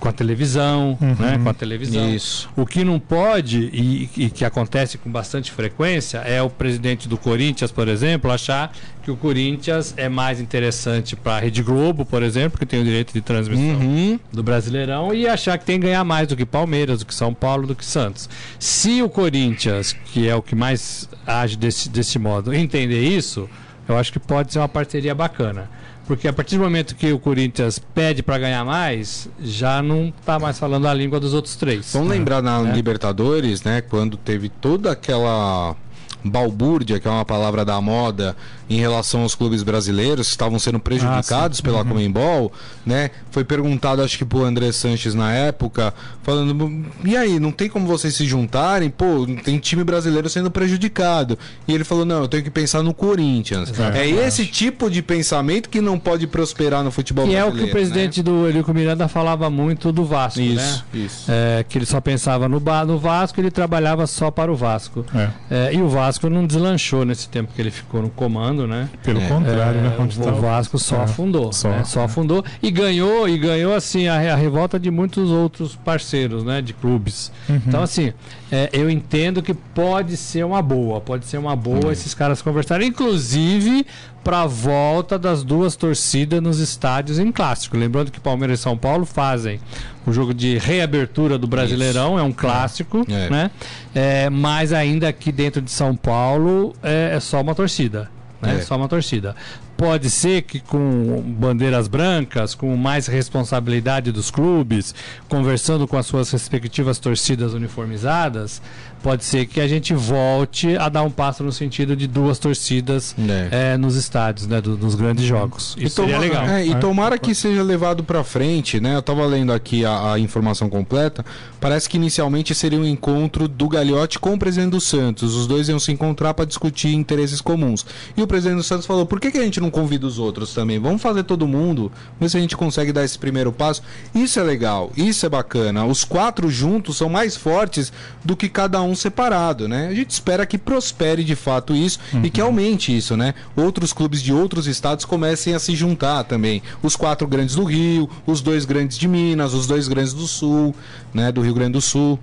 com a televisão, uhum. né? Com a televisão. Isso. O que não pode e, e, que acontece com bastante frequência é o presidente do Corinthians, por exemplo, achar que o Corinthians é mais interessante para a Rede Globo, por exemplo, que tem o direito de transmissão uhum. do Brasileirão, e achar que tem que ganhar mais do que Palmeiras, do que São Paulo, do que Santos. Se o Corinthians, que é o que mais age desse, desse modo, entender isso, eu acho que pode ser uma parceria bacana. Porque a partir do momento que o Corinthians pede para ganhar mais, já não está mais falando a língua dos outros três. Vamos lembrar na é. Libertadores, né, quando teve toda aquela balbúrdia, que é uma palavra da moda, em relação aos clubes brasileiros que estavam sendo prejudicados ah, pela uhum. Comembol, né? Foi perguntado, acho que pro André Sanches na época, falando: "E aí, não tem como vocês se juntarem? Pô, tem time brasileiro sendo prejudicado". E ele falou: "Não, eu tenho que pensar no Corinthians". É esse tipo de pensamento que não pode prosperar no futebol que brasileiro. é o que o presidente né? do Elico Miranda falava muito do Vasco, isso, né? Isso. É, que ele só pensava no, no Vasco, ele trabalhava só para o Vasco. É. É, e o Vasco não deslanchou nesse tempo que ele ficou no comando né? Pelo é, contrário, né? Onde o tá... Vasco só é, afundou, só, né? só afundou e ganhou e ganhou assim a, a, revolta de muitos outros parceiros, né? De clubes. Uhum. Então assim, é, eu entendo que pode ser uma boa, pode ser uma boa uhum. esses caras conversarem, inclusive para a volta das duas torcidas nos estádios em clássico. Lembrando que Palmeiras e São Paulo fazem o jogo de reabertura do Brasileirão, Isso. é um clássico, é. né? É, mas ainda aqui dentro de São Paulo é, é só uma torcida né? É. Só uma torcida. Pode ser que com bandeiras brancas, com mais responsabilidade dos clubes, conversando com as suas respectivas torcidas uniformizadas, pode ser que a gente volte a dar um passo no sentido de duas torcidas é. É, nos estádios, né, do, dos grandes jogos. Isso e seria legal. É, e tomara que seja levado para frente, né? Eu estava lendo aqui a, a, informação completa. Parece que inicialmente seria um encontro do Gagliotti com o presidente do Santos. Os dois iam se encontrar para discutir interesses comuns. E o presidente do Santos falou: por que, que a gente não convida os outros também? Vamos fazer todo mundo, ver se a gente consegue dar esse primeiro passo. Isso é legal, isso é bacana. Os quatro juntos são mais fortes do que cada um separado, né? A gente espera que prospere de fato isso uhum. e que uhum. aumente isso, né? Outros clubes de outros estados comecem a se juntar também. Os quatro grandes do Rio, os dois grandes de Minas, os dois grandes do Sul, né? Do Rio Grande do Sul.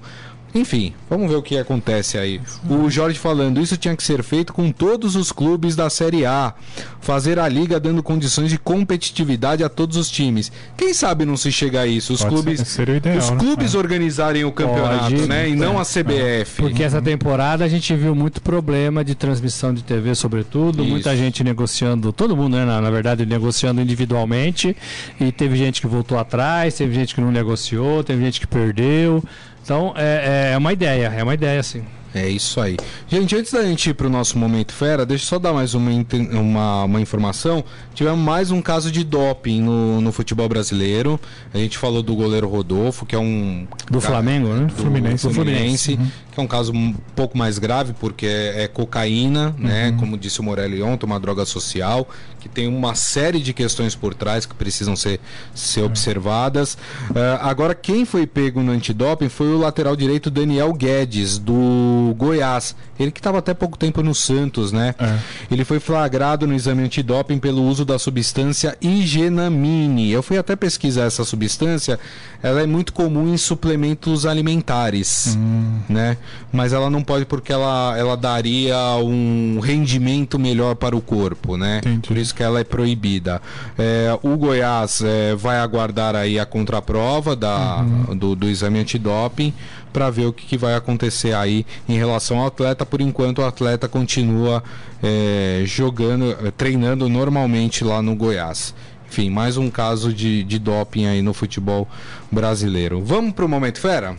Enfim, vamos ver o que acontece aí. O Jorge falando, isso tinha que ser feito com todos os clubes da Série A. Fazer a liga dando condições de competitividade a todos os times. Quem sabe não se chega a isso? Os Pode clubes, ser, ideal, os né? clubes né? organizarem o campeonato, Pode, né? E não a CBF. Porque essa temporada a gente viu muito problema de transmissão de TV, sobretudo. Isso. Muita gente negociando, todo mundo, né? Na, na verdade, negociando individualmente. E teve gente que voltou atrás, teve gente que não negociou, teve gente que perdeu. Então é, é uma ideia, é uma ideia sim. É isso aí. Gente, antes da gente ir para o nosso Momento Fera, deixa eu só dar mais uma, uma, uma, informação. Tivemos mais um caso de doping no, no futebol brasileiro. A gente falou do goleiro Rodolfo, que é um. Do Flamengo, né? Do Fluminense. Do Fluminense, uhum. que é um caso um pouco mais grave, porque é, é cocaína, né? uhum. né? Como disse o Morelli ontem, uma droga social, que tem uma série de questões por trás que precisam ser, ser observadas. Uh, agora, quem foi pego no antidoping foi o lateral direito Daniel Guedes, do Goiás. Ele que estava até pouco tempo no Santos, né? É. Ele foi flagrado no exame antidoping pelo uso da substância igenamine. Eu fui até pesquisar essa substância. Ela é muito comum em suplementos alimentares, hum. né? mas ela não pode porque ela, ela daria um rendimento melhor para o corpo, né? Entendi. Por isso que ela é proibida. É, o Goiás é, vai aguardar aí a contraprova da, do, do exame antidoping para ver o que, que vai acontecer aí em relação ao atleta. Por enquanto, o atleta continua é, jogando, eh, treinando normalmente lá no Goiás. Enfim, mais um caso de, de doping aí no futebol brasileiro. Vamos pro Momento Fera?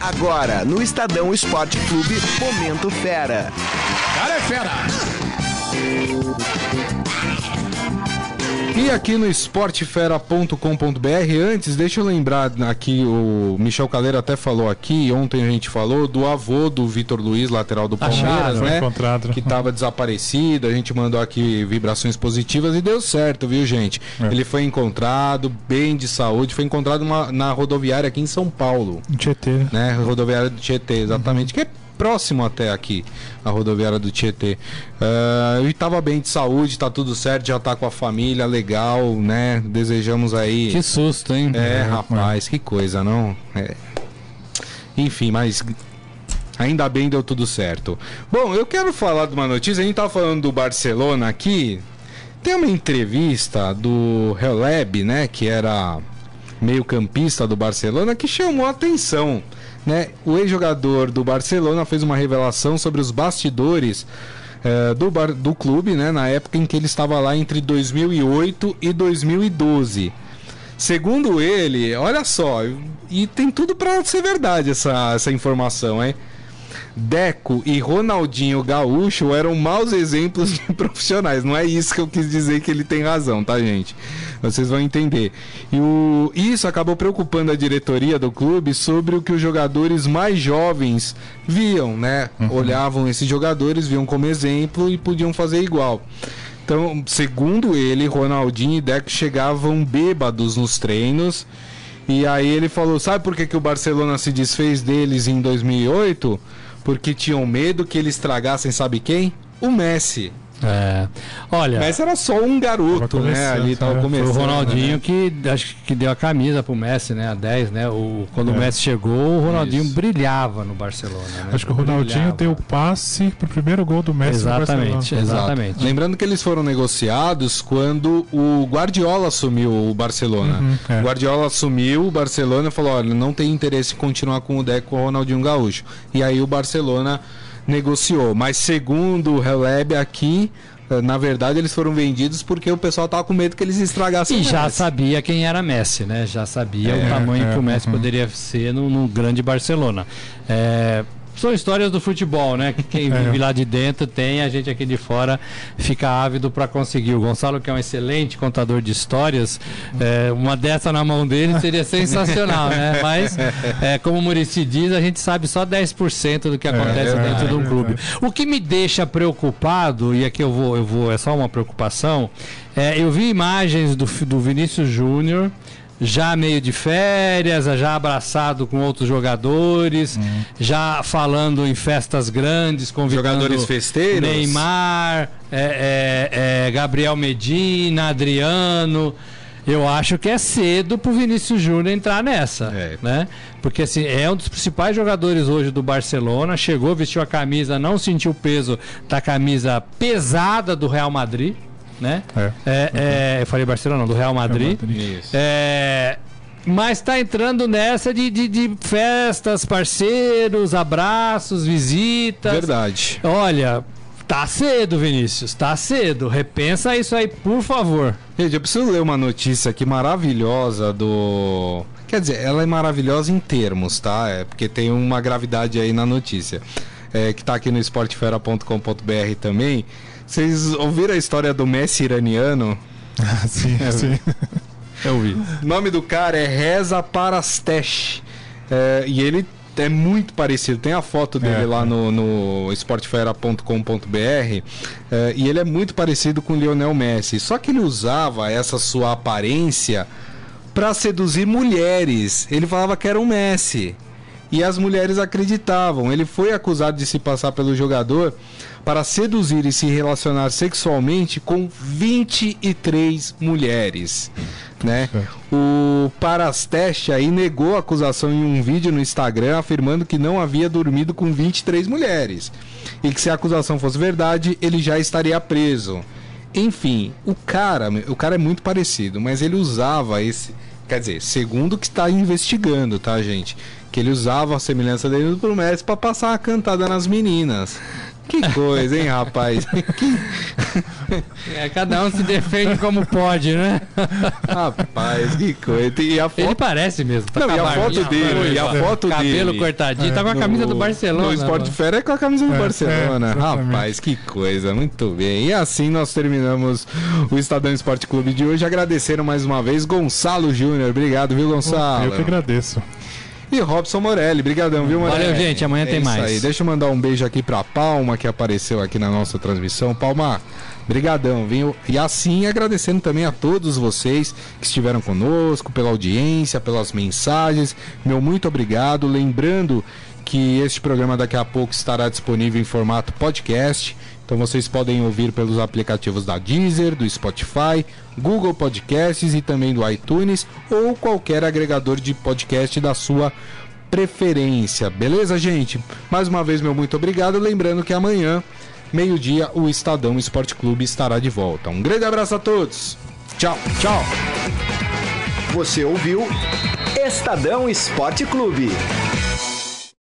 Agora, no Estadão Esporte Clube, Momento Fera. Cara é fera! E aqui no esportefera.com.br, antes, deixa eu lembrar aqui, o Michel Caleiro até falou aqui, ontem a gente falou do avô do Vitor Luiz, lateral do Palmeiras, Acharam, né? encontrado. Que estava desaparecido, a gente mandou aqui vibrações positivas e deu certo, viu, gente? É. Ele foi encontrado, bem de saúde, foi encontrado numa- na rodoviária aqui em São Paulo, Tietê. né? Rodoviária do Tietê, exatamente, que é próximo até aqui, a rodoviária do Tietê. Ah, ele estava bem de saúde, tá tudo certo, já tá com a família, legal, né? Desejamos aí. Que susto, hein? É, rapaz, que coisa, não? É. Enfim, mas ainda bem deu tudo certo. Bom, eu quero falar de uma notícia. A gente tava falando do Barcelona aqui. Tem uma entrevista do Heleb, né? Que era meio-campista do Barcelona, que chamou a atenção. Né? O ex-jogador do Barcelona fez uma revelação sobre os bastidores eh, do, bar- do clube, né? Na época em que ele estava lá entre 2008 e 2012. Segundo ele, olha só, e tem tudo pra ser verdade essa, essa informação, hein? Deco e Ronaldinho Gaúcho eram maus exemplos de *laughs* profissionais. Não é isso que eu quis dizer que ele tem razão, tá, gente? Vocês vão entender. E o... isso acabou preocupando a diretoria do clube sobre o que os jogadores mais jovens viam, né? Olhavam esses jogadores, viam como exemplo e podiam fazer igual. Então, segundo ele, Ronaldinho e Deco chegavam bêbados nos treinos. E aí ele falou: sabe por que, que o Barcelona se desfez deles em 2008? Porque tinham medo que eles estragassem, sabe quem? O Messi. É. Olha, O Messi era só um garoto, né? começando, Ali tava né? foi começando. o Ronaldinho né? que acho que deu a camisa pro Messi, né? A 10, né? O, quando o Messi chegou, o Ronaldinho Isso. brilhava no Barcelona. Né? Acho que o Ronaldinho Brilhava. deu o passe pro primeiro gol do Messi no Exatamente. Exato. exatamente. Lembrando que eles foram negociados quando o Guardiola assumiu o Barcelona. Uhum, é. O Guardiola assumiu o Barcelona e falou: olha, não tem interesse em continuar com o Deco e o Ronaldinho Gaúcho. E aí o Barcelona negociou. Mas segundo o Heleb aqui, eh, na verdade eles foram vendidos porque o pessoal tava com medo que eles estragassem E já Messi. sabia quem era Messi, né? Já sabia É, o tamanho é, que o Messi uhum. poderia ser no, no grande Barcelona. É, são histórias do futebol, né? Que quem *laughs* É. vive lá de dentro tem, a gente aqui de fora fica ávido para conseguir. O Gonçalo, que é um excelente contador de histórias, é, uma dessa na mão dele seria sensacional, né? *laughs* Mas, é, como o Murici diz, a gente sabe só 10% do que acontece é dentro de um clube. O que me deixa preocupado, e aqui eu vou, eu vou, é só uma preocupação, é, eu vi imagens do, do Vinícius Júnior já meio de férias, já abraçado com outros jogadores, já falando em festas grandes, convidando Jogadores festeiros? Neymar, é, é, é, Gabriel Medina, Adriano. Eu acho que é cedo pro Vinícius Júnior entrar nessa, É. né? Porque assim, é um dos principais jogadores hoje do Barcelona, chegou, vestiu a camisa, não sentiu o peso da camisa pesada do Real Madrid, né? É. É, é, eu falei Barcelona, não, do Real Madrid. Isso. É, mas tá entrando nessa de, de, de festas, parceiros, abraços, visitas. Verdade. Olha, tá cedo, Vinícius, tá cedo. Repensa isso aí, por favor. Gente, eu preciso ler uma notícia aqui maravilhosa do. Quer dizer, ela é maravilhosa em termos, tá? É porque tem uma gravidade aí na notícia. É, que tá aqui no esportefera.com.br também. Vocês ouviram a história do Messi iraniano? *laughs* Ah, sim, sim. Eu vi. O *laughs* *laughs* nome do cara é Reza Parastesh. É, e ele é muito parecido. Tem a foto dele É, lá é. no, no esportefera.com.br. é, e ele é muito parecido com o Lionel Messi. Só que ele usava essa sua aparência para seduzir mulheres. Ele falava que era um Messi. E as mulheres acreditavam. Ele foi acusado de se passar pelo jogador para seduzir e se relacionar sexualmente com 23 mulheres. Né? O Parasteste aí negou a acusação em um vídeo no Instagram afirmando que não havia dormido com 23 mulheres e que se a acusação fosse verdade, ele já estaria preso. Enfim, o cara, o cara é muito parecido, mas ele usava esse, quer dizer, segundo o que está investigando, tá, gente? Que ele usava a semelhança dele pro Messi para passar a cantada nas meninas. Que coisa, hein, rapaz? É, cada um se defende como pode, né? rapaz, que coisa. E a foto... Ele parece mesmo. Tá Não, e a foto dele, e a foto cabelo dele. cortadinho, é, tá com a camisa no, do Barcelona. No Sport Fair é com a camisa do é, Barcelona. É, rapaz, que coisa, muito bem. E assim nós terminamos o Estadão Esporte Clube de hoje. Agradeceram mais uma vez Gonçalo Júnior. Obrigado, viu, Gonçalo? Eu que agradeço. E Robson Morelli, brigadão, viu, Morelli? Valeu, gente, amanhã é tem mais. Aí. Deixa eu mandar um beijo aqui pra Palma, que apareceu aqui na nossa transmissão. Palma, brigadão, viu? E assim, agradecendo também a todos vocês que estiveram conosco, pela audiência, pelas mensagens. Meu muito obrigado. Lembrando que este programa daqui a pouco estará disponível em formato podcast. Então vocês podem ouvir pelos aplicativos da Deezer, do Spotify, Google Podcasts e também do iTunes ou qualquer agregador de podcast da sua preferência. Beleza, gente? Mais uma vez, meu muito obrigado. Lembrando que amanhã, meio-dia, o Estadão Esporte Clube estará de volta. Um grande abraço a todos. Tchau, tchau. Você ouviu Estadão Esporte Clube.